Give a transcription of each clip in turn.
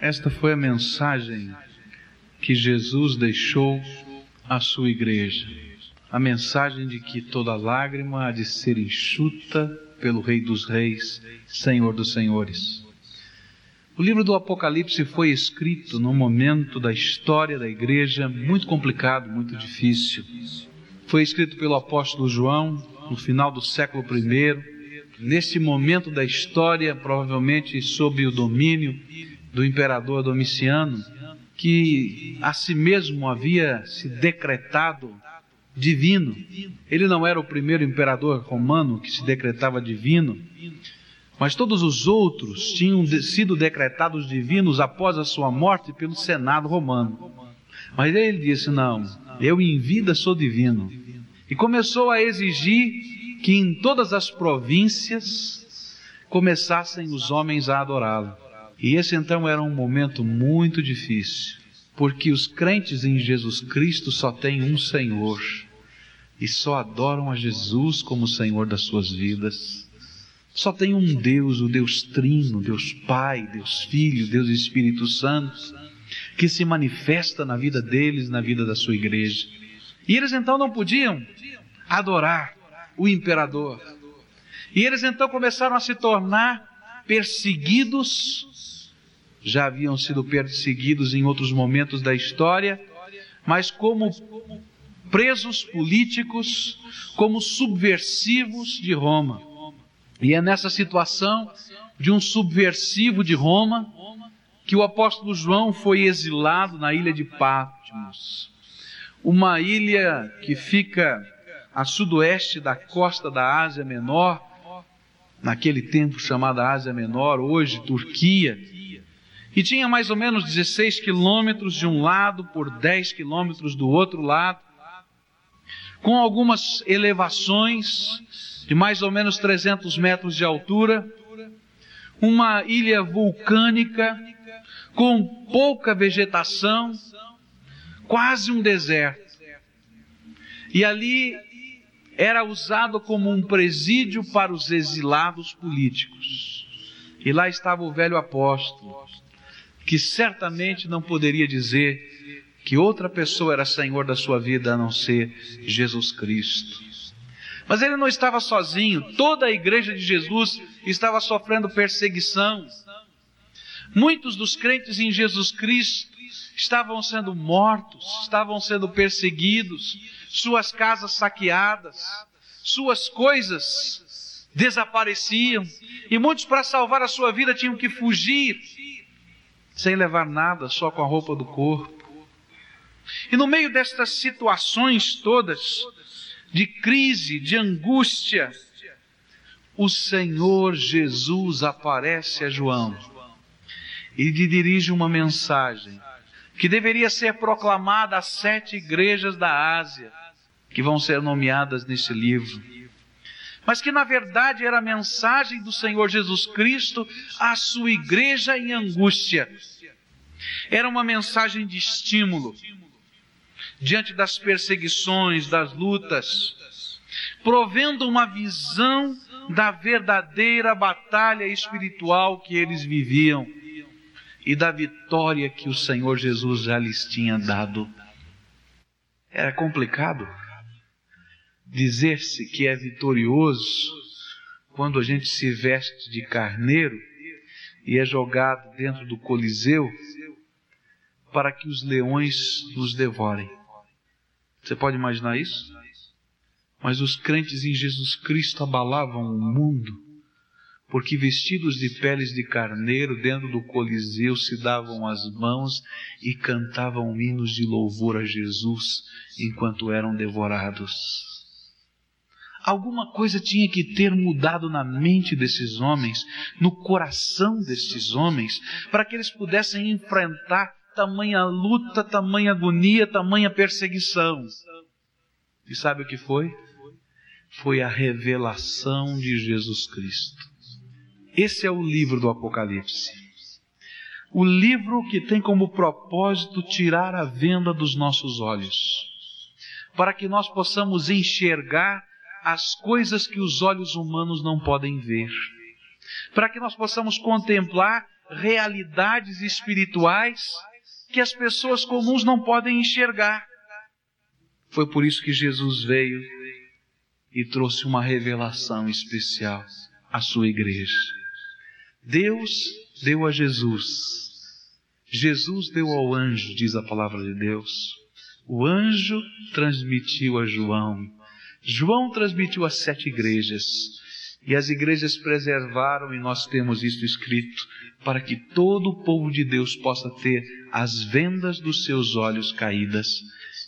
Esta foi a mensagem que Jesus deixou à sua igreja. A mensagem de que toda lágrima há de ser enxuta pelo Rei dos Reis, Senhor dos Senhores. O livro do Apocalipse foi escrito num momento da história da igreja muito complicado, muito difícil. Foi escrito pelo apóstolo João no final do século I, nesse momento da história, provavelmente sob o domínio do imperador Domiciano, que a si mesmo havia se decretado divino. Ele não era o primeiro imperador romano que se decretava divino, mas todos os outros tinham sido decretados divinos após a sua morte pelo Senado romano. Mas ele disse: Não, eu em vida sou divino. E começou a exigir que em todas as províncias começassem os homens a adorá-lo. E esse então era um momento muito difícil, porque os crentes em Jesus Cristo só têm um Senhor e só adoram a Jesus como Senhor das suas vidas. Só tem um Deus, o Deus Trino, Deus Pai, Deus Filho, Deus Espírito Santo, que se manifesta na vida deles, na vida da sua igreja. E eles então não podiam adorar o imperador. E eles então começaram a se tornar perseguidos, já haviam sido perseguidos em outros momentos da história, mas como presos políticos, como subversivos de Roma. E é nessa situação de um subversivo de Roma que o apóstolo João foi exilado na ilha de Patmos, uma ilha que fica a sudoeste da costa da Ásia Menor, naquele tempo chamada Ásia Menor, hoje Turquia, e tinha mais ou menos 16 quilômetros de um lado por 10 quilômetros do outro lado, com algumas elevações de mais ou menos 300 metros de altura, uma ilha vulcânica com pouca vegetação, quase um deserto. E ali era usado como um presídio para os exilados políticos. E lá estava o velho apóstolo, que certamente não poderia dizer que outra pessoa era senhor da sua vida a não ser Jesus Cristo. Mas ele não estava sozinho, toda a igreja de Jesus estava sofrendo perseguição. Muitos dos crentes em Jesus Cristo estavam sendo mortos, estavam sendo perseguidos, suas casas saqueadas, suas coisas desapareciam, e muitos, para salvar a sua vida, tinham que fugir, sem levar nada, só com a roupa do corpo. E no meio destas situações todas, de crise, de angústia, o Senhor Jesus aparece a João e lhe dirige uma mensagem que deveria ser proclamada às sete igrejas da Ásia, que vão ser nomeadas nesse livro. Mas que na verdade era a mensagem do Senhor Jesus Cristo à sua igreja em angústia. Era uma mensagem de estímulo, diante das perseguições, das lutas, provendo uma visão da verdadeira batalha espiritual que eles viviam e da vitória que o Senhor Jesus já lhes tinha dado. Era complicado dizer-se que é vitorioso quando a gente se veste de carneiro e é jogado dentro do Coliseu para que os leões nos devorem. Você pode imaginar isso? Mas os crentes em Jesus Cristo abalavam o mundo, porque vestidos de peles de carneiro dentro do Coliseu se davam as mãos e cantavam hinos de louvor a Jesus enquanto eram devorados. Alguma coisa tinha que ter mudado na mente desses homens, no coração desses homens, para que eles pudessem enfrentar tamanha luta, tamanha agonia, tamanha perseguição. E sabe o que foi? Foi a revelação de Jesus Cristo. Esse é o livro do Apocalipse. O livro que tem como propósito tirar a venda dos nossos olhos, para que nós possamos enxergar as coisas que os olhos humanos não podem ver, para que nós possamos contemplar realidades espirituais que as pessoas comuns não podem enxergar. Foi por isso que Jesus veio e trouxe uma revelação especial à sua igreja. Deus deu a Jesus. Jesus deu ao anjo, diz a palavra de Deus. O anjo transmitiu a João. João transmitiu às sete igrejas. E as igrejas preservaram, e nós temos isso escrito, para que todo o povo de Deus possa ter as vendas dos seus olhos caídas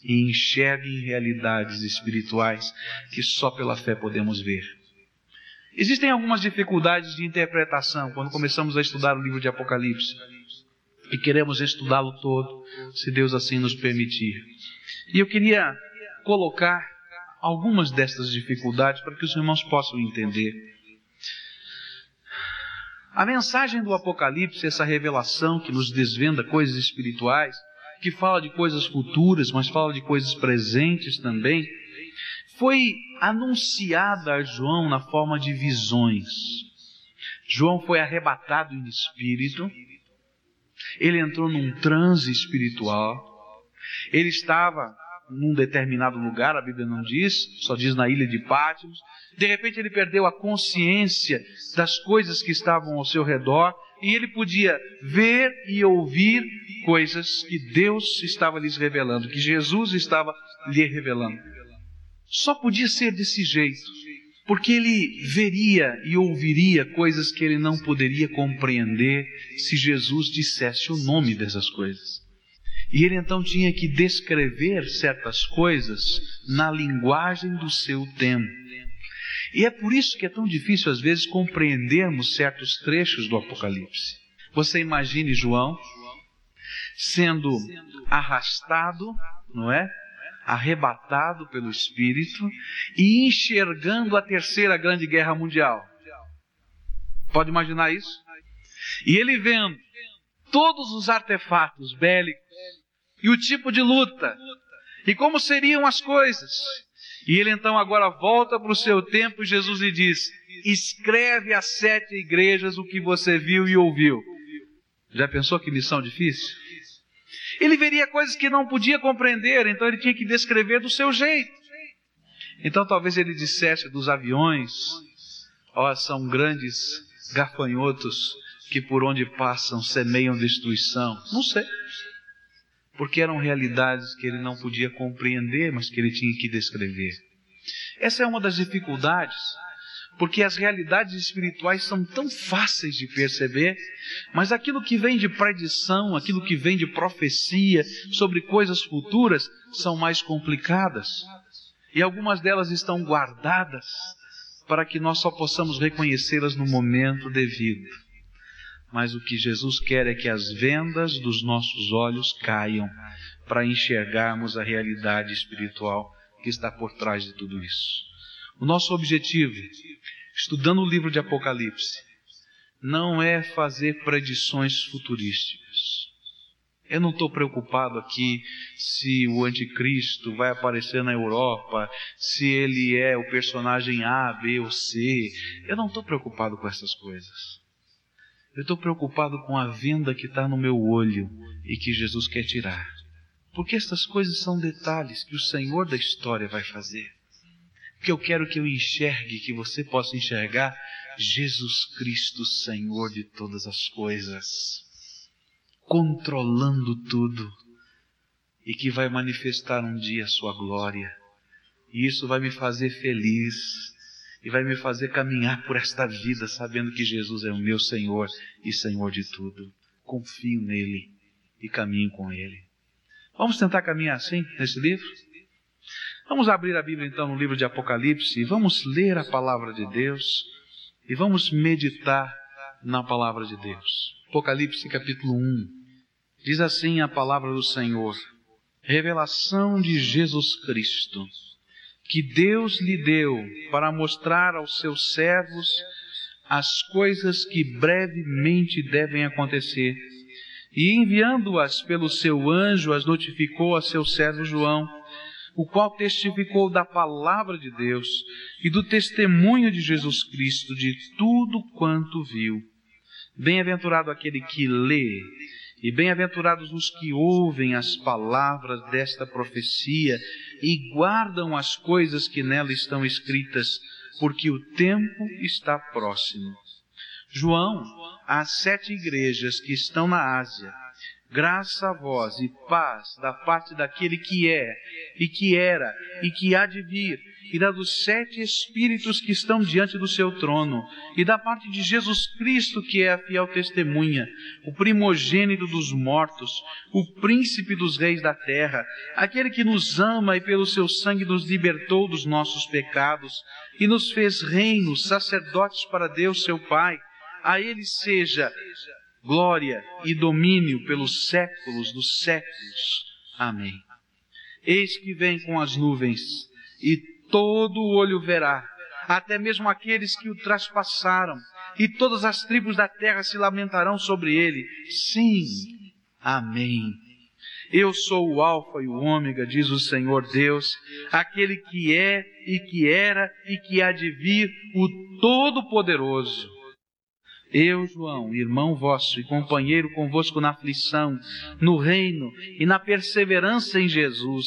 e enxerguem realidades espirituais que só pela fé podemos ver. Existem algumas dificuldades de interpretação quando começamos a estudar o livro de Apocalipse e queremos estudá-lo todo, se Deus assim nos permitir. E eu queria colocar algumas destas dificuldades para que os irmãos possam entender. A mensagem do Apocalipse, essa revelação que nos desvenda coisas espirituais, que fala de coisas futuras, mas fala de coisas presentes também, foi anunciada a João na forma de visões. João foi arrebatado em espírito, ele entrou num transe espiritual, ele estava num determinado lugar, a Bíblia não diz, só diz na ilha de Pátimos. De repente ele perdeu a consciência das coisas que estavam ao seu redor e ele podia ver e ouvir coisas que Deus estava lhes revelando, que Jesus estava lhe revelando. Só podia ser desse jeito, porque ele veria e ouviria coisas que ele não poderia compreender se Jesus dissesse o nome dessas coisas. E ele então tinha que descrever certas coisas na linguagem do seu tempo. E é por isso que é tão difícil às vezes compreendermos certos trechos do Apocalipse. Você imagine João sendo arrastado, não é? Arrebatado pelo Espírito e enxergando a terceira grande guerra mundial. Pode imaginar isso? E ele vendo todos os artefatos bélicos e o tipo de luta e como seriam as coisas. E ele então agora volta para o seu tempo e Jesus lhe diz: escreve às sete igrejas o que você viu e ouviu. Já pensou que missão difícil? Ele veria coisas que não podia compreender, então ele tinha que descrever do seu jeito. Então talvez ele dissesse dos aviões, ó, oh, são grandes gafanhotos que por onde passam semeiam destruição. Não sei porque eram realidades que ele não podia compreender, mas que ele tinha que descrever. Essa é uma das dificuldades, porque as realidades espirituais são tão fáceis de perceber, mas aquilo que vem de predição, aquilo que vem de profecia sobre coisas futuras, são mais complicadas. E algumas delas estão guardadas para que nós só possamos reconhecê-las no momento devido mas o que Jesus quer é que as vendas dos nossos olhos caiam para enxergarmos a realidade espiritual que está por trás de tudo isso. O nosso objetivo, estudando o livro de Apocalipse, não é fazer predições futurísticas. Eu não estou preocupado aqui se o anticristo vai aparecer na Europa, se ele é o personagem A, B ou C. Eu não estou preocupado com essas coisas. Eu estou preocupado com a venda que está no meu olho e que Jesus quer tirar. Porque estas coisas são detalhes que o Senhor da história vai fazer. Que eu quero que eu enxergue, que você possa enxergar Jesus Cristo, Senhor de todas as coisas, controlando tudo e que vai manifestar um dia a sua glória. E isso vai me fazer feliz e vai me fazer caminhar por esta vida sabendo que Jesus é o meu Senhor e Senhor de tudo. Confio nele e caminho com ele. Vamos tentar caminhar assim nesse livro? Vamos abrir a Bíblia então no livro de Apocalipse e vamos ler a palavra de Deus e vamos meditar na palavra de Deus. Apocalipse capítulo 1. Diz assim a palavra do Senhor: Revelação de Jesus Cristo que Deus lhe deu para mostrar aos seus servos as coisas que brevemente devem acontecer. E enviando-as pelo seu anjo, as notificou a seu servo João, o qual testificou da palavra de Deus e do testemunho de Jesus Cristo de tudo quanto viu. Bem-aventurado aquele que lê, e bem-aventurados os que ouvem as palavras desta profecia e guardam as coisas que nela estão escritas, porque o tempo está próximo. João, às sete igrejas que estão na Ásia, graça a vós e paz da parte daquele que é, e que era, e que há de vir, e da dos sete Espíritos que estão diante do seu trono, e da parte de Jesus Cristo, que é a fiel testemunha, o primogênito dos mortos, o príncipe dos reis da terra, aquele que nos ama e pelo seu sangue nos libertou dos nossos pecados, e nos fez reinos, sacerdotes para Deus seu Pai. A ele seja glória e domínio pelos séculos dos séculos. Amém. Eis que vem com as nuvens, e todo olho verá, até mesmo aqueles que o traspassaram, e todas as tribos da terra se lamentarão sobre ele. Sim, amém. Eu sou o Alfa e o Ômega, diz o Senhor Deus, aquele que é e que era e que há de vir, o Todo-Poderoso. Eu, João, irmão vosso e companheiro convosco na aflição, no reino e na perseverança em Jesus,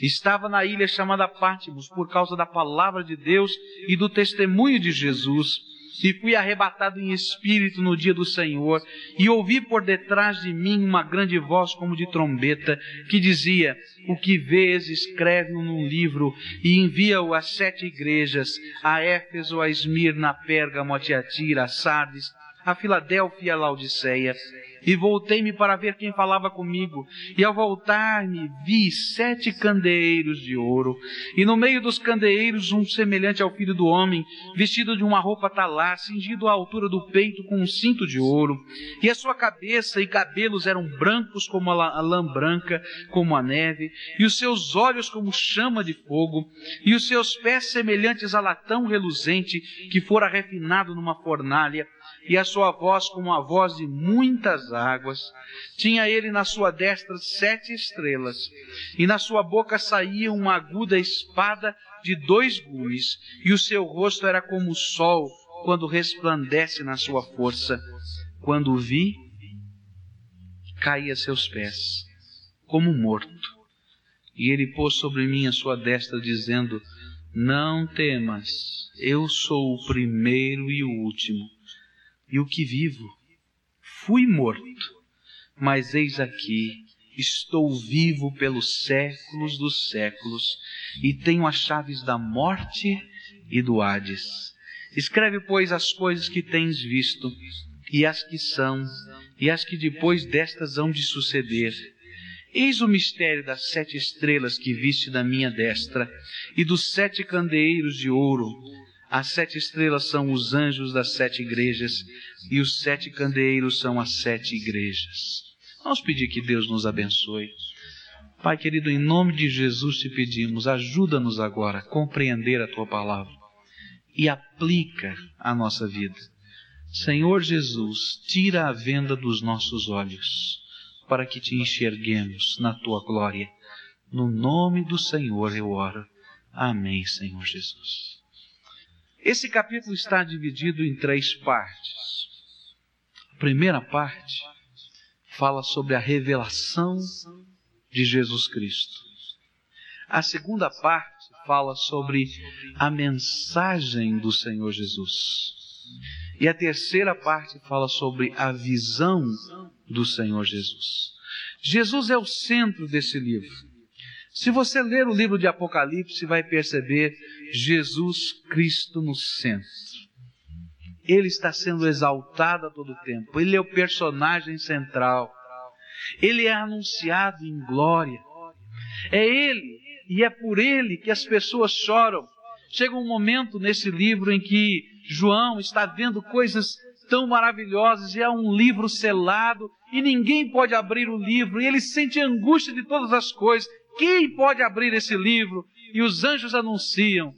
estava na ilha chamada Pátimos por causa da palavra de Deus e do testemunho de Jesus, e fui arrebatado em espírito no dia do Senhor, e ouvi por detrás de mim uma grande voz como de trombeta, que dizia: O que vês, escreve-o num livro e envia-o às sete igrejas, a Éfeso, a Esmirna, a Pérgamo, a Tiatira, a Sardes, a Filadélfia e a Laodiceia. E voltei-me para ver quem falava comigo. E ao voltar-me, vi sete candeeiros de ouro. E no meio dos candeeiros, um semelhante ao filho do homem, vestido de uma roupa talar, cingido à altura do peito com um cinto de ouro. E a sua cabeça e cabelos eram brancos como a lã branca, como a neve. E os seus olhos como chama de fogo. E os seus pés semelhantes a latão reluzente, que fora refinado numa fornalha e a sua voz como a voz de muitas águas. Tinha ele na sua destra sete estrelas, e na sua boca saía uma aguda espada de dois gumes, e o seu rosto era como o sol quando resplandece na sua força. Quando o vi, caí a seus pés, como morto. E ele pôs sobre mim a sua destra, dizendo: Não temas, eu sou o primeiro e o último e o que vivo. Fui morto, mas eis aqui, estou vivo pelos séculos dos séculos e tenho as chaves da morte e do Hades. Escreve, pois, as coisas que tens visto, e as que são, e as que depois destas hão de suceder. Eis o mistério das sete estrelas que viste da minha destra, e dos sete candeeiros de ouro. As sete estrelas são os anjos das sete igrejas e os sete candeeiros são as sete igrejas. Vamos pedir que Deus nos abençoe. Pai querido, em nome de Jesus te pedimos, ajuda-nos agora a compreender a tua palavra e aplica a nossa vida. Senhor Jesus, tira a venda dos nossos olhos para que te enxerguemos na tua glória. No nome do Senhor eu oro. Amém, Senhor Jesus. Esse capítulo está dividido em três partes. A primeira parte fala sobre a revelação de Jesus Cristo. A segunda parte fala sobre a mensagem do Senhor Jesus. E a terceira parte fala sobre a visão do Senhor Jesus. Jesus é o centro desse livro. Se você ler o livro de Apocalipse, vai perceber Jesus Cristo no centro. Ele está sendo exaltado a todo tempo. Ele é o personagem central. Ele é anunciado em glória. É Ele e é por Ele que as pessoas choram. Chega um momento nesse livro em que João está vendo coisas tão maravilhosas e é um livro selado e ninguém pode abrir o livro e ele sente angústia de todas as coisas quem pode abrir esse livro? E os anjos anunciam: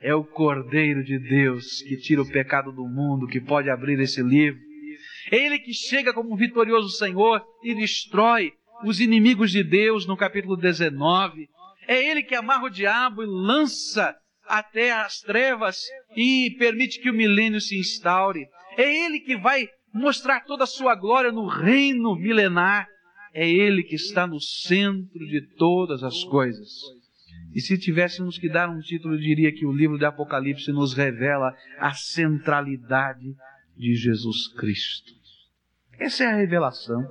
é o Cordeiro de Deus que tira o pecado do mundo, que pode abrir esse livro. Ele que chega como um vitorioso Senhor e destrói os inimigos de Deus no capítulo 19. É ele que amarra o diabo e lança até as trevas e permite que o milênio se instaure. É ele que vai mostrar toda a sua glória no reino milenar. É Ele que está no centro de todas as coisas. E se tivéssemos que dar um título, eu diria que o livro de Apocalipse nos revela a centralidade de Jesus Cristo. Essa é a revelação.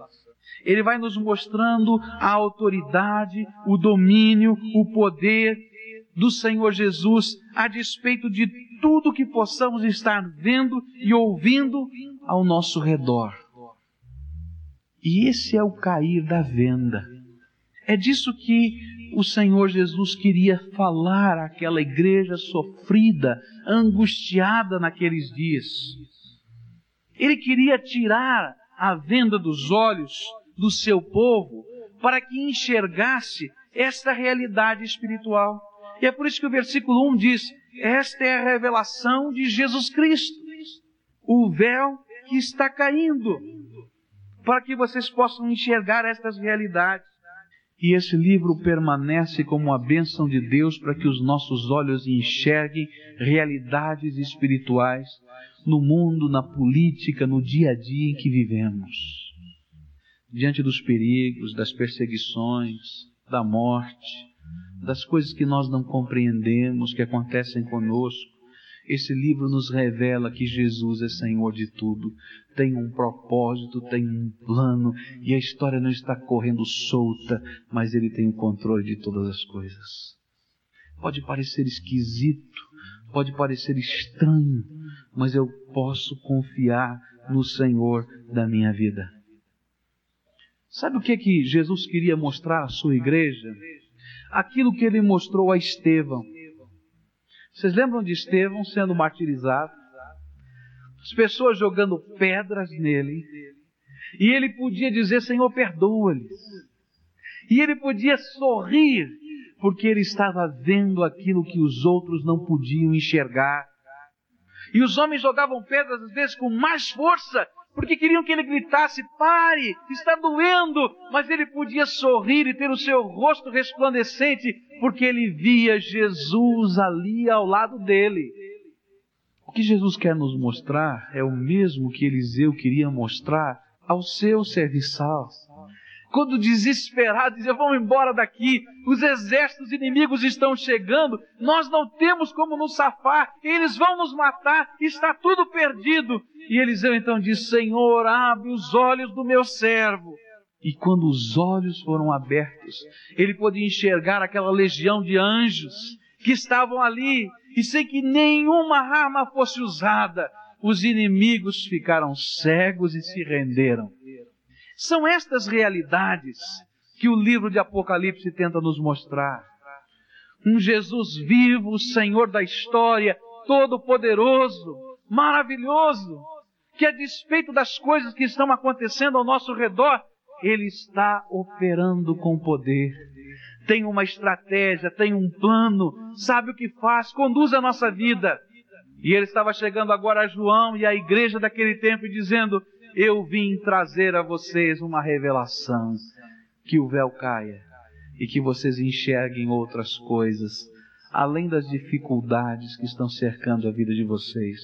Ele vai nos mostrando a autoridade, o domínio, o poder do Senhor Jesus a despeito de tudo que possamos estar vendo e ouvindo ao nosso redor. E esse é o cair da venda. É disso que o Senhor Jesus queria falar àquela igreja sofrida, angustiada naqueles dias. Ele queria tirar a venda dos olhos do seu povo para que enxergasse esta realidade espiritual. E é por isso que o versículo 1 diz: Esta é a revelação de Jesus Cristo, o véu que está caindo, para que vocês possam enxergar estas realidades. E esse livro permanece como a bênção de Deus para que os nossos olhos enxerguem realidades espirituais no mundo, na política, no dia a dia em que vivemos. Diante dos perigos, das perseguições, da morte, das coisas que nós não compreendemos, que acontecem conosco, esse livro nos revela que Jesus é Senhor de tudo, tem um propósito, tem um plano, e a história não está correndo solta, mas Ele tem o controle de todas as coisas. Pode parecer esquisito, pode parecer estranho, mas eu posso confiar no Senhor da minha vida. Sabe o que que Jesus queria mostrar à sua igreja? Aquilo que ele mostrou a Estevão. Vocês lembram de Estevão sendo martirizado? As pessoas jogando pedras nele. E ele podia dizer: Senhor, perdoa-lhes. E ele podia sorrir, porque ele estava vendo aquilo que os outros não podiam enxergar. E os homens jogavam pedras às vezes com mais força, porque queriam que ele gritasse: pare, está doendo. Mas ele podia sorrir e ter o seu rosto resplandecente, porque ele via Jesus ali ao lado dele. O que Jesus quer nos mostrar é o mesmo que Eliseu queria mostrar ao seu serviçal quando desesperado, dizia: Vamos embora daqui, os exércitos inimigos estão chegando, nós não temos como nos safar, eles vão nos matar, está tudo perdido. E Eliseu então diz: Senhor, abre os olhos do meu servo. E quando os olhos foram abertos, ele pôde enxergar aquela legião de anjos que estavam ali, e sem que nenhuma arma fosse usada, os inimigos ficaram cegos e se renderam. São estas realidades que o livro de Apocalipse tenta nos mostrar. Um Jesus vivo, Senhor da história, todo-poderoso, maravilhoso, que a despeito das coisas que estão acontecendo ao nosso redor, Ele está operando com poder. Tem uma estratégia, tem um plano, sabe o que faz, conduz a nossa vida. E ele estava chegando agora a João e a igreja daquele tempo dizendo: eu vim trazer a vocês uma revelação, que o véu caia e que vocês enxerguem outras coisas, além das dificuldades que estão cercando a vida de vocês.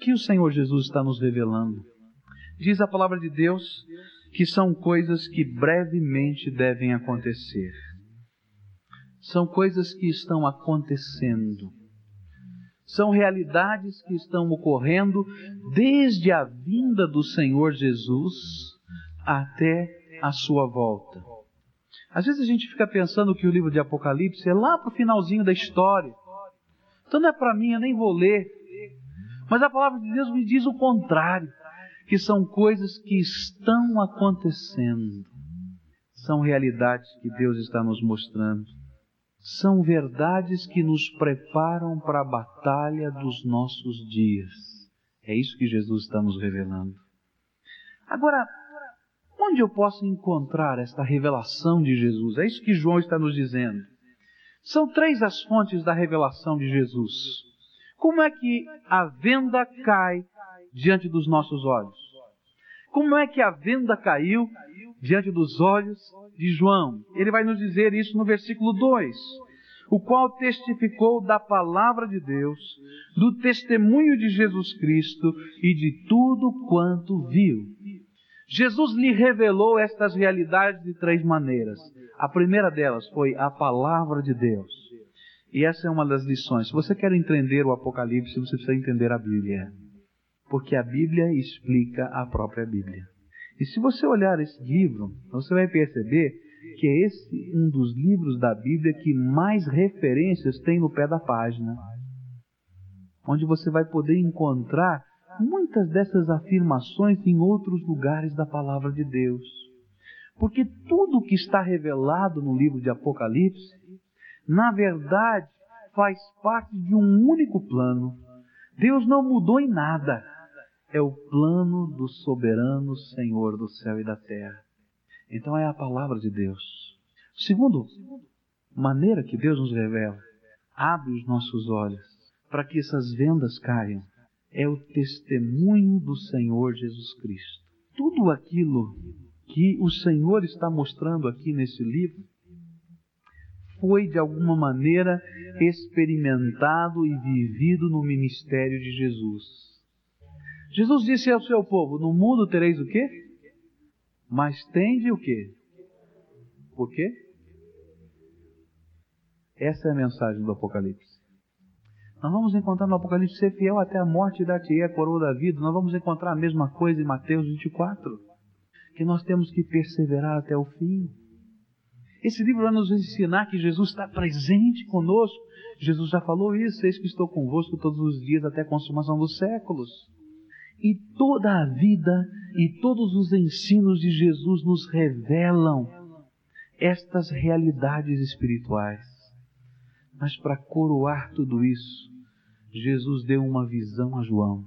Que o Senhor Jesus está nos revelando. Diz a palavra de Deus que são coisas que brevemente devem acontecer. São coisas que estão acontecendo são realidades que estão ocorrendo desde a vinda do Senhor Jesus até a sua volta. Às vezes a gente fica pensando que o livro de Apocalipse é lá para o finalzinho da história. Então não é para mim, eu nem vou ler. Mas a palavra de Deus me diz o contrário, que são coisas que estão acontecendo. São realidades que Deus está nos mostrando são verdades que nos preparam para a batalha dos nossos dias. É isso que Jesus está nos revelando. Agora, onde eu posso encontrar esta revelação de Jesus? É isso que João está nos dizendo. São três as fontes da revelação de Jesus. Como é que a venda cai diante dos nossos olhos? Como é que a venda caiu diante dos olhos de João? Ele vai nos dizer isso no versículo 2. o qual testificou da palavra de Deus, do testemunho de Jesus Cristo e de tudo quanto viu. Jesus lhe revelou estas realidades de três maneiras. A primeira delas foi a palavra de Deus. E essa é uma das lições. Se você quer entender o Apocalipse, você precisa entender a Bíblia. Porque a Bíblia explica a própria Bíblia. E se você olhar esse livro, você vai perceber que é esse um dos livros da Bíblia que mais referências tem no pé da página. Onde você vai poder encontrar muitas dessas afirmações em outros lugares da palavra de Deus. Porque tudo que está revelado no livro de Apocalipse, na verdade, faz parte de um único plano. Deus não mudou em nada. É o plano do soberano Senhor do céu e da terra. Então é a palavra de Deus. Segundo, maneira que Deus nos revela, abre os nossos olhos para que essas vendas caiam. É o testemunho do Senhor Jesus Cristo. Tudo aquilo que o Senhor está mostrando aqui nesse livro foi de alguma maneira experimentado e vivido no ministério de Jesus. Jesus disse ao seu povo: No mundo tereis o quê? Mas tende o quê? Por quê? Essa é a mensagem do Apocalipse. Nós vamos encontrar no Apocalipse ser fiel até a morte e dar-te a coroa da vida. Nós vamos encontrar a mesma coisa em Mateus 24. Que nós temos que perseverar até o fim. Esse livro vai nos ensinar que Jesus está presente conosco. Jesus já falou isso, eis que estou convosco todos os dias até a consumação dos séculos. E toda a vida e todos os ensinos de Jesus nos revelam estas realidades espirituais. Mas para coroar tudo isso, Jesus deu uma visão a João,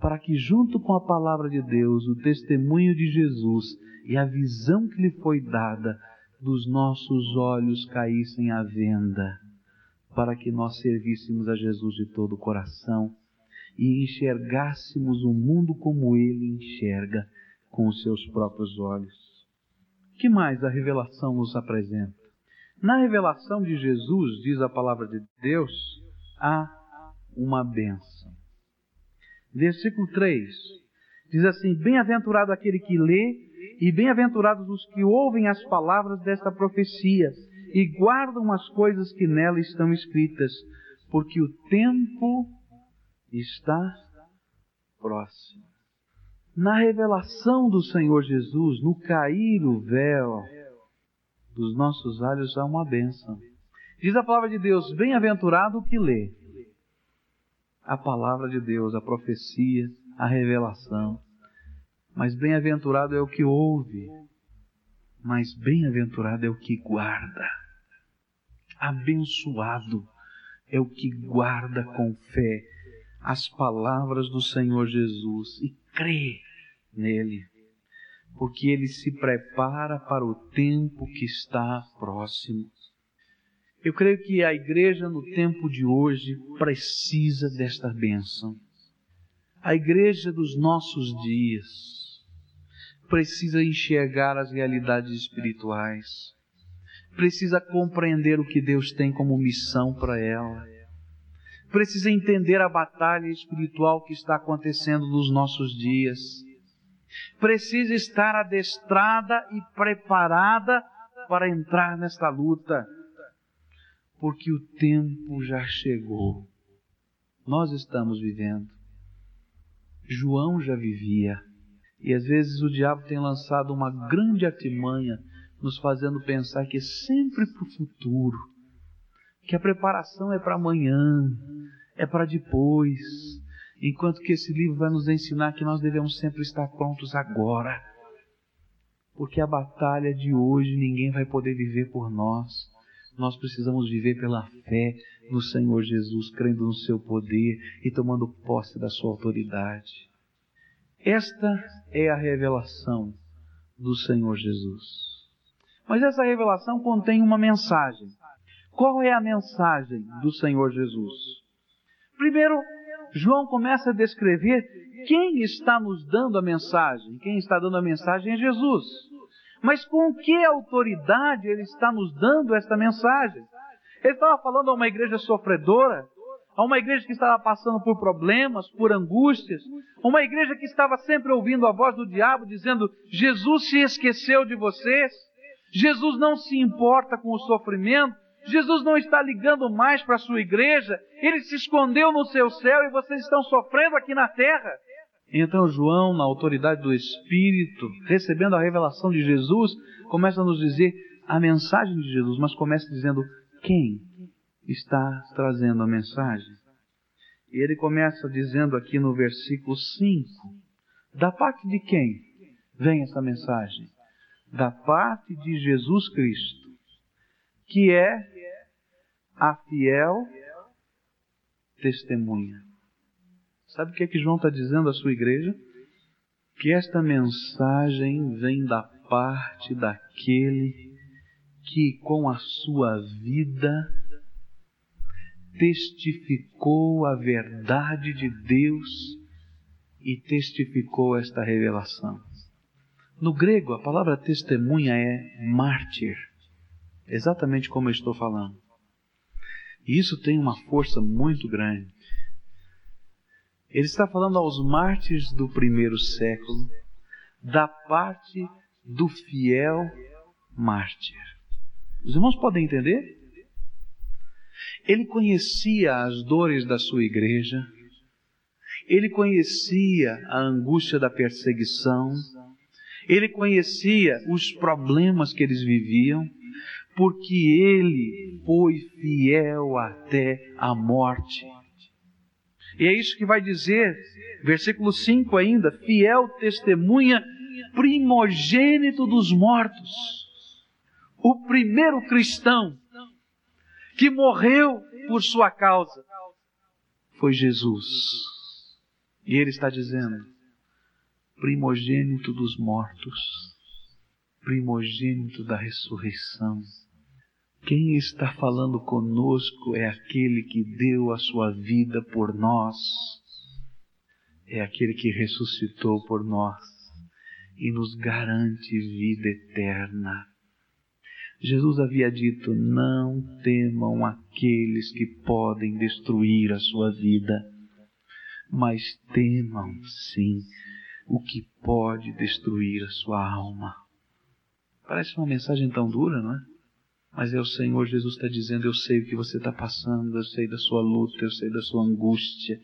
para que, junto com a palavra de Deus, o testemunho de Jesus e a visão que lhe foi dada, dos nossos olhos caíssem à venda, para que nós servíssemos a Jesus de todo o coração e enxergássemos o mundo como ele enxerga com os seus próprios olhos. Que mais a revelação nos apresenta? Na revelação de Jesus, diz a palavra de Deus, há uma bênção. Versículo 3 diz assim: Bem-aventurado aquele que lê, e bem-aventurados os que ouvem as palavras desta profecia e guardam as coisas que nela estão escritas, porque o tempo está próximo. Na revelação do Senhor Jesus, no cair o véu dos nossos olhos, há uma bênção. Diz a palavra de Deus: bem-aventurado o que lê a palavra de Deus, a profecia, a revelação. Mas bem-aventurado é o que ouve, mas bem-aventurado é o que guarda. Abençoado é o que guarda com fé as palavras do Senhor Jesus e crê nele, porque ele se prepara para o tempo que está próximo. Eu creio que a igreja no tempo de hoje precisa desta bênção. A igreja dos nossos dias precisa enxergar as realidades espirituais, precisa compreender o que Deus tem como missão para ela precisa entender a batalha espiritual que está acontecendo nos nossos dias. Precisa estar adestrada e preparada para entrar nesta luta, porque o tempo já chegou. Nós estamos vivendo. João já vivia. E às vezes o diabo tem lançado uma grande artimanha, nos fazendo pensar que é sempre para o futuro que a preparação é para amanhã, é para depois, enquanto que esse livro vai nos ensinar que nós devemos sempre estar prontos agora, porque a batalha de hoje ninguém vai poder viver por nós. Nós precisamos viver pela fé no Senhor Jesus, crendo no seu poder e tomando posse da sua autoridade. Esta é a revelação do Senhor Jesus. Mas essa revelação contém uma mensagem. Qual é a mensagem do Senhor Jesus? Primeiro, João começa a descrever quem está nos dando a mensagem. Quem está dando a mensagem é Jesus. Mas com que autoridade ele está nos dando esta mensagem? Ele estava falando a uma igreja sofredora, a uma igreja que estava passando por problemas, por angústias, uma igreja que estava sempre ouvindo a voz do diabo dizendo: Jesus se esqueceu de vocês, Jesus não se importa com o sofrimento, Jesus não está ligando mais para a sua igreja, ele se escondeu no seu céu e vocês estão sofrendo aqui na terra. Então João, na autoridade do Espírito, recebendo a revelação de Jesus, começa a nos dizer a mensagem de Jesus, mas começa dizendo quem está trazendo a mensagem. E ele começa dizendo aqui no versículo 5: Da parte de quem vem essa mensagem? Da parte de Jesus Cristo, que é a fiel testemunha. Sabe o que é que João está dizendo à sua igreja? Que esta mensagem vem da parte daquele que com a sua vida testificou a verdade de Deus e testificou esta revelação. No grego, a palavra testemunha é mártir, exatamente como eu estou falando. E isso tem uma força muito grande. Ele está falando aos mártires do primeiro século, da parte do fiel mártir. Os irmãos podem entender? Ele conhecia as dores da sua igreja, ele conhecia a angústia da perseguição, ele conhecia os problemas que eles viviam, porque ele foi fiel até a morte. E é isso que vai dizer, versículo 5 ainda: fiel testemunha, primogênito dos mortos, o primeiro cristão que morreu por sua causa foi Jesus. E ele está dizendo: primogênito dos mortos, primogênito da ressurreição. Quem está falando conosco é aquele que deu a sua vida por nós, é aquele que ressuscitou por nós e nos garante vida eterna. Jesus havia dito: Não temam aqueles que podem destruir a sua vida, mas temam sim o que pode destruir a sua alma. Parece uma mensagem tão dura, não é? Mas é o Senhor Jesus está dizendo: Eu sei o que você está passando, eu sei da sua luta, eu sei da sua angústia,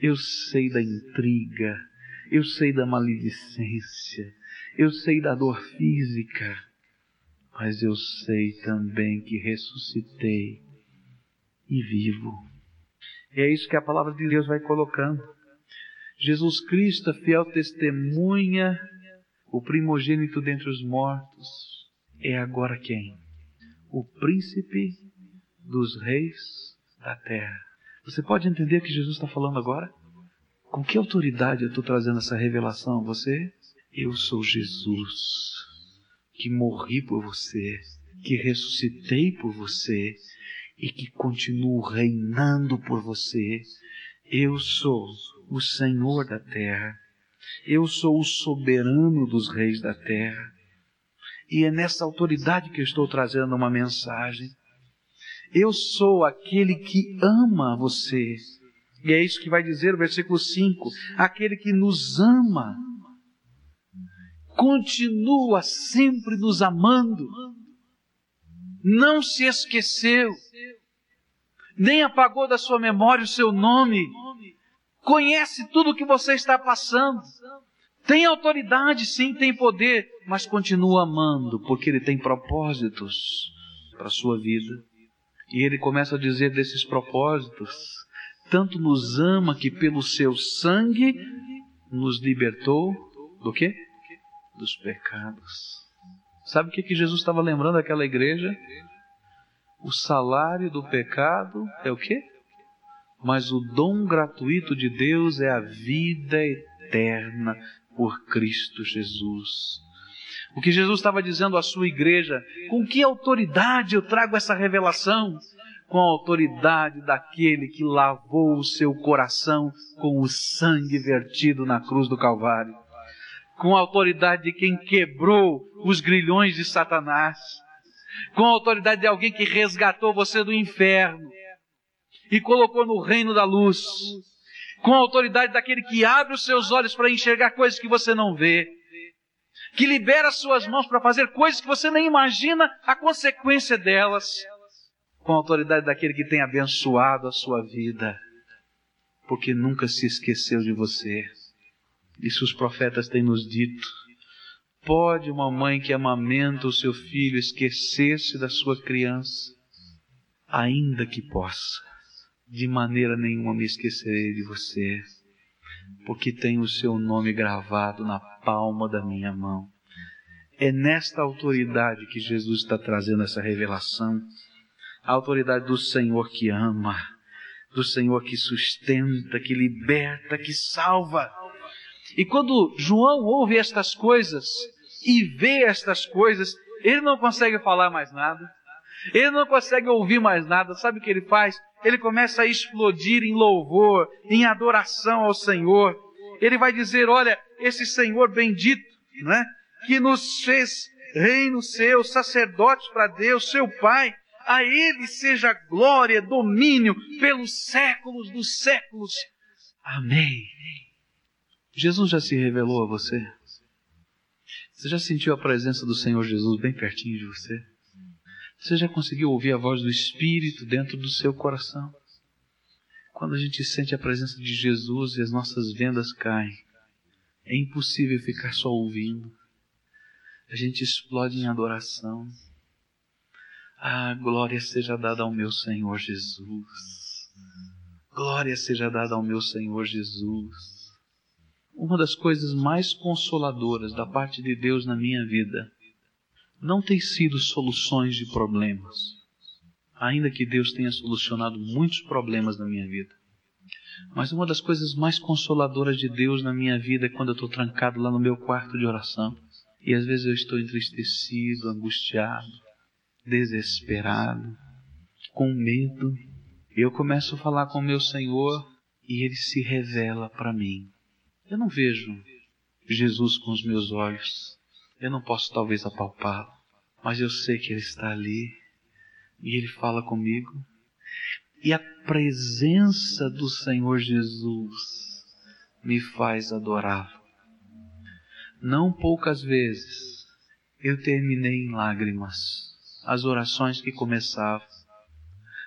eu sei da intriga, eu sei da maledicência, eu sei da dor física mas eu sei também que ressuscitei e vivo. E é isso que a palavra de Deus vai colocando. Jesus Cristo, a fiel testemunha, o primogênito dentre os mortos, é agora quem? O príncipe dos reis da terra. Você pode entender o que Jesus está falando agora? Com que autoridade eu estou trazendo essa revelação a você? Eu sou Jesus que morri por você, que ressuscitei por você e que continuo reinando por você. Eu sou o Senhor da terra. Eu sou o soberano dos reis da terra. E é nessa autoridade que eu estou trazendo uma mensagem. Eu sou aquele que ama você. E é isso que vai dizer o versículo 5: aquele que nos ama continua sempre nos amando, não se esqueceu, nem apagou da sua memória o seu nome, conhece tudo o que você está passando, tem autoridade, sim, tem poder, mas continua amando, porque Ele tem propósitos para a sua vida. E Ele começa a dizer desses propósitos: tanto nos ama que pelo seu sangue nos libertou do quê? dos pecados. Sabe o que, que Jesus estava lembrando daquela igreja? O salário do pecado é o quê? Mas o dom gratuito de Deus é a vida eterna por Cristo Jesus. O que Jesus estava dizendo à sua igreja, com que autoridade eu trago essa revelação? Com a autoridade daquele que lavou o seu coração com o sangue vertido na cruz do Calvário. Com a autoridade de quem quebrou os grilhões de Satanás, com a autoridade de alguém que resgatou você do inferno e colocou no reino da luz, com a autoridade daquele que abre os seus olhos para enxergar coisas que você não vê, que libera as suas mãos para fazer coisas que você nem imagina a consequência delas, com a autoridade daquele que tem abençoado a sua vida, porque nunca se esqueceu de você. Isso os profetas têm nos dito. Pode uma mãe que amamenta o seu filho esquecer-se da sua criança? Ainda que possa, de maneira nenhuma me esquecerei de você, porque tenho o seu nome gravado na palma da minha mão. É nesta autoridade que Jesus está trazendo essa revelação. A autoridade do Senhor que ama, do Senhor que sustenta, que liberta, que salva. E quando João ouve estas coisas e vê estas coisas, ele não consegue falar mais nada. Ele não consegue ouvir mais nada. Sabe o que ele faz? Ele começa a explodir em louvor, em adoração ao Senhor. Ele vai dizer: Olha, esse Senhor bendito, né, que nos fez reino seu, sacerdotes para Deus, seu Pai, a Ele seja glória, domínio pelos séculos dos séculos. Amém. Jesus já se revelou a você? Você já sentiu a presença do Senhor Jesus bem pertinho de você? Você já conseguiu ouvir a voz do Espírito dentro do seu coração? Quando a gente sente a presença de Jesus e as nossas vendas caem, é impossível ficar só ouvindo. A gente explode em adoração. Ah, glória seja dada ao meu Senhor Jesus. Glória seja dada ao meu Senhor Jesus uma das coisas mais consoladoras da parte de Deus na minha vida não tem sido soluções de problemas, ainda que Deus tenha solucionado muitos problemas na minha vida. Mas uma das coisas mais consoladoras de Deus na minha vida é quando eu estou trancado lá no meu quarto de oração e às vezes eu estou entristecido, angustiado, desesperado, com medo. Eu começo a falar com o meu Senhor e Ele se revela para mim. Eu não vejo Jesus com os meus olhos. Eu não posso talvez apalpá-lo, mas eu sei que Ele está ali e Ele fala comigo. E a presença do Senhor Jesus me faz adorá-lo. Não poucas vezes eu terminei em lágrimas as orações que começava,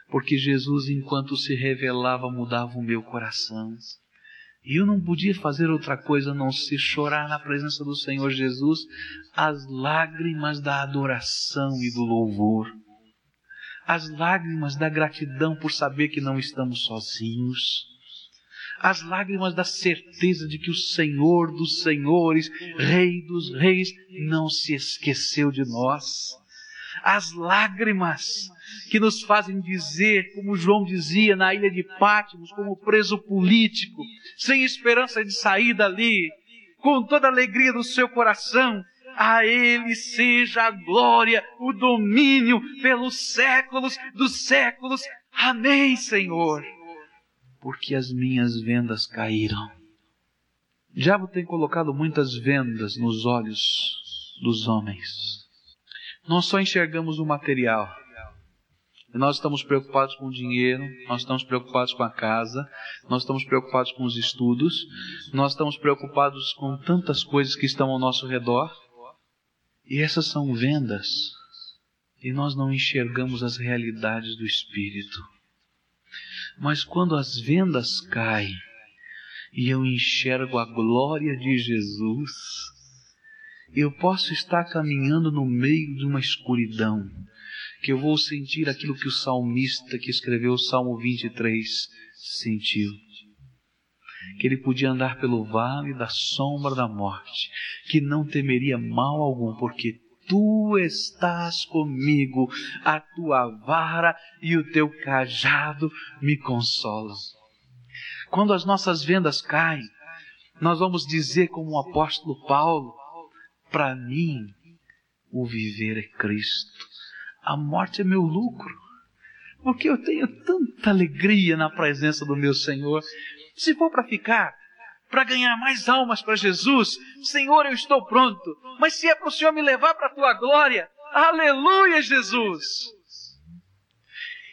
porque Jesus, enquanto se revelava, mudava o meu coração e eu não podia fazer outra coisa a não ser chorar na presença do Senhor Jesus. As lágrimas da adoração e do louvor, as lágrimas da gratidão por saber que não estamos sozinhos, as lágrimas da certeza de que o Senhor dos Senhores, Rei dos Reis, não se esqueceu de nós as lágrimas que nos fazem dizer, como João dizia na ilha de Pátimos, como preso político, sem esperança de sair dali, com toda a alegria do seu coração, a Ele seja a glória, o domínio pelos séculos dos séculos. Amém, Senhor. Porque as minhas vendas caíram. O diabo tem colocado muitas vendas nos olhos dos homens nós só enxergamos o material. Nós estamos preocupados com o dinheiro, nós estamos preocupados com a casa, nós estamos preocupados com os estudos, nós estamos preocupados com tantas coisas que estão ao nosso redor. E essas são vendas. E nós não enxergamos as realidades do Espírito. Mas quando as vendas caem e eu enxergo a glória de Jesus, eu posso estar caminhando no meio de uma escuridão, que eu vou sentir aquilo que o salmista que escreveu o Salmo 23 sentiu. Que ele podia andar pelo vale da sombra da morte, que não temeria mal algum, porque tu estás comigo, a tua vara e o teu cajado me consolam. Quando as nossas vendas caem, nós vamos dizer como o apóstolo Paulo, para mim, o viver é Cristo. A morte é meu lucro. Porque eu tenho tanta alegria na presença do meu Senhor. Se for para ficar, para ganhar mais almas para Jesus, Senhor, eu estou pronto. Mas se é para o Senhor me levar para a tua glória, Aleluia, Jesus!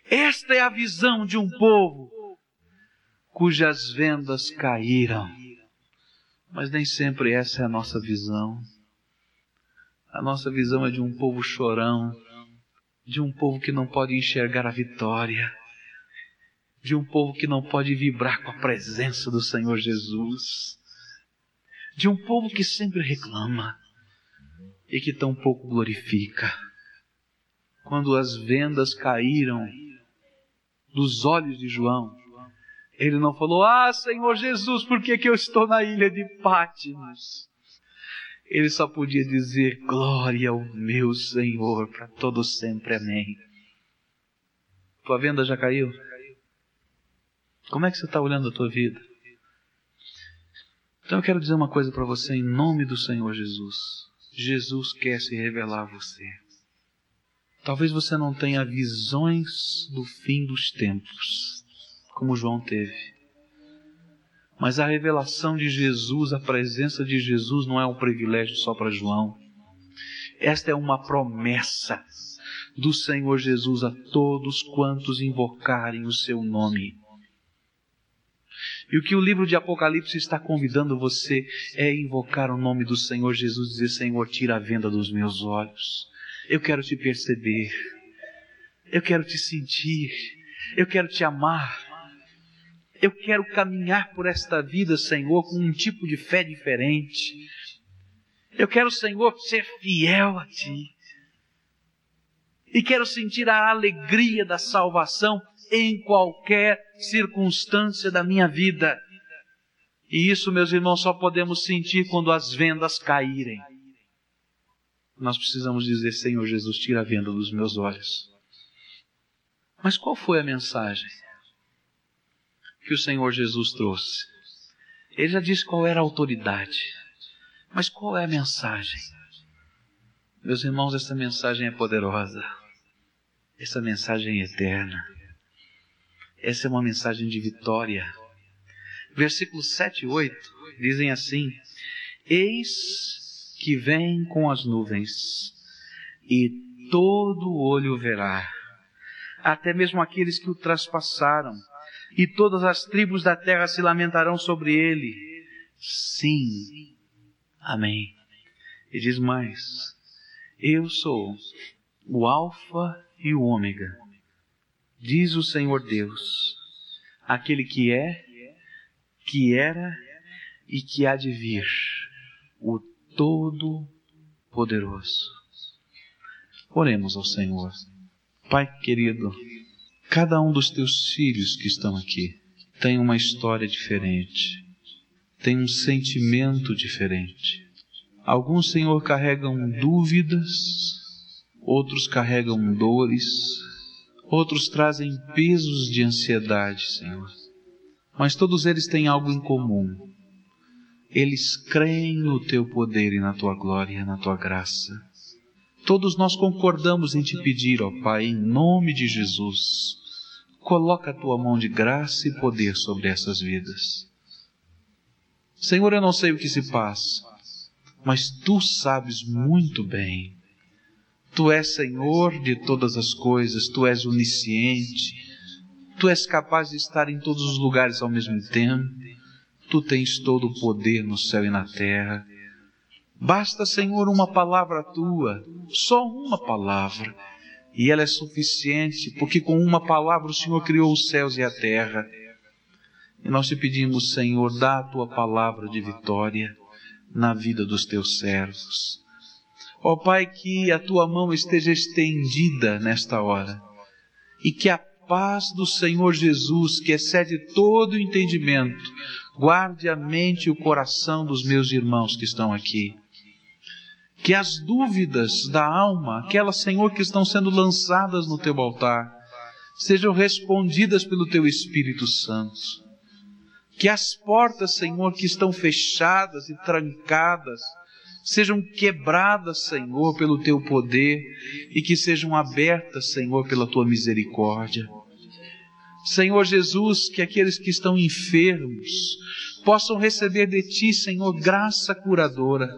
Esta é a visão de um povo cujas vendas caíram. Mas nem sempre essa é a nossa visão. A nossa visão é de um povo chorão, de um povo que não pode enxergar a vitória, de um povo que não pode vibrar com a presença do Senhor Jesus, de um povo que sempre reclama e que tão pouco glorifica. Quando as vendas caíram dos olhos de João, ele não falou, ah, Senhor Jesus, por que, que eu estou na ilha de Pátimos? Ele só podia dizer, glória ao meu Senhor, para todo sempre, amém. Tua venda já caiu? Como é que você está olhando a tua vida? Então eu quero dizer uma coisa para você em nome do Senhor Jesus. Jesus quer se revelar a você. Talvez você não tenha visões do fim dos tempos, como João teve. Mas a revelação de Jesus, a presença de Jesus, não é um privilégio só para João. Esta é uma promessa do Senhor Jesus a todos quantos invocarem o seu nome. E o que o livro de Apocalipse está convidando você é invocar o nome do Senhor Jesus, dizer: Senhor, tira a venda dos meus olhos. Eu quero te perceber. Eu quero te sentir. Eu quero te amar. Eu quero caminhar por esta vida, Senhor, com um tipo de fé diferente. Eu quero, Senhor, ser fiel a Ti. E quero sentir a alegria da salvação em qualquer circunstância da minha vida. E isso, meus irmãos, só podemos sentir quando as vendas caírem. Nós precisamos dizer: Senhor Jesus, tira a venda dos meus olhos. Mas qual foi a mensagem que o Senhor Jesus trouxe? Ele já disse qual era a autoridade. Mas qual é a mensagem? Meus irmãos, essa mensagem é poderosa. Essa mensagem é eterna. Essa é uma mensagem de vitória. Versículos 7 e 8 dizem assim: Eis que vem com as nuvens, e todo olho verá, até mesmo aqueles que o traspassaram, e todas as tribos da terra se lamentarão sobre ele. Sim. Amém. E diz mais: Eu sou o Alfa e o Ômega diz o Senhor Deus, aquele que é, que era e que há de vir, o Todo-Poderoso. Oremos ao Senhor. Pai querido, cada um dos teus filhos que estão aqui tem uma história diferente, tem um sentimento diferente. Alguns, Senhor, carregam dúvidas, outros carregam dores, outros trazem pesos de ansiedade, Senhor. Mas todos eles têm algo em comum. Eles creem no teu poder e na tua glória, na tua graça. Todos nós concordamos em te pedir, ó Pai, em nome de Jesus, coloca a tua mão de graça e poder sobre essas vidas. Senhor, eu não sei o que se passa, mas tu sabes muito bem. Tu és Senhor de todas as coisas, Tu és onisciente, Tu és capaz de estar em todos os lugares ao mesmo tempo, Tu tens todo o poder no céu e na terra. Basta, Senhor, uma palavra tua, só uma palavra, e ela é suficiente, porque com uma palavra o Senhor criou os céus e a terra. E nós te pedimos, Senhor, dá a tua palavra de vitória na vida dos teus servos. Ó Pai, que a tua mão esteja estendida nesta hora e que a paz do Senhor Jesus, que excede todo o entendimento, guarde a mente e o coração dos meus irmãos que estão aqui. Que as dúvidas da alma, aquelas, Senhor, que estão sendo lançadas no teu altar, sejam respondidas pelo teu Espírito Santo. Que as portas, Senhor, que estão fechadas e trancadas, sejam quebradas, Senhor, pelo teu poder e que sejam abertas, Senhor, pela tua misericórdia. Senhor Jesus, que aqueles que estão enfermos possam receber de ti, Senhor, graça curadora,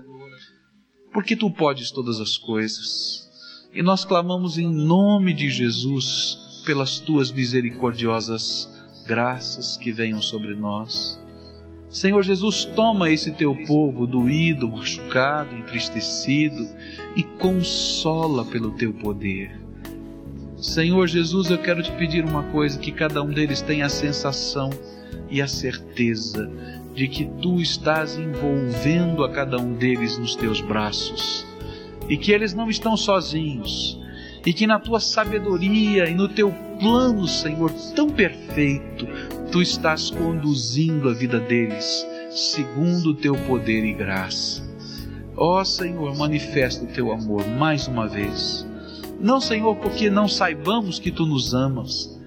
porque tu podes todas as coisas. E nós clamamos em nome de Jesus pelas tuas misericordiosas graças que venham sobre nós. Senhor Jesus, toma esse teu povo doído, machucado, entristecido e consola pelo teu poder. Senhor Jesus, eu quero te pedir uma coisa: que cada um deles tenha a sensação e a certeza de que tu estás envolvendo a cada um deles nos teus braços e que eles não estão sozinhos e que na tua sabedoria e no teu plano, Senhor, tão perfeito, tu estás conduzindo a vida deles segundo o teu poder e graça. Ó oh, Senhor, manifesta o teu amor mais uma vez. Não, Senhor, porque não saibamos que tu nos amas,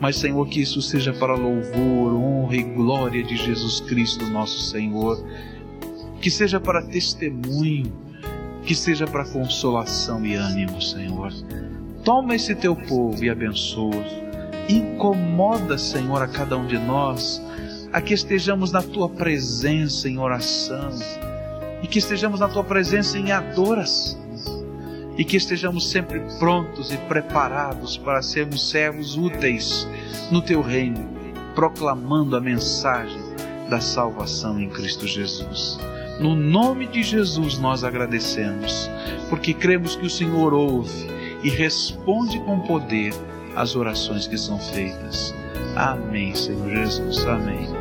mas, Senhor, que isso seja para louvor, honra e glória de Jesus Cristo, nosso Senhor. Que seja para testemunho, que seja para consolação e ânimo, Senhor. Toma esse teu povo e abençoa. Incomoda, Senhor, a cada um de nós, a que estejamos na tua presença em oração e que estejamos na tua presença em adoração e que estejamos sempre prontos e preparados para sermos servos úteis no teu reino, proclamando a mensagem da salvação em Cristo Jesus. No nome de Jesus nós agradecemos, porque cremos que o Senhor ouve e responde com poder às orações que são feitas. Amém, Senhor Jesus. Amém.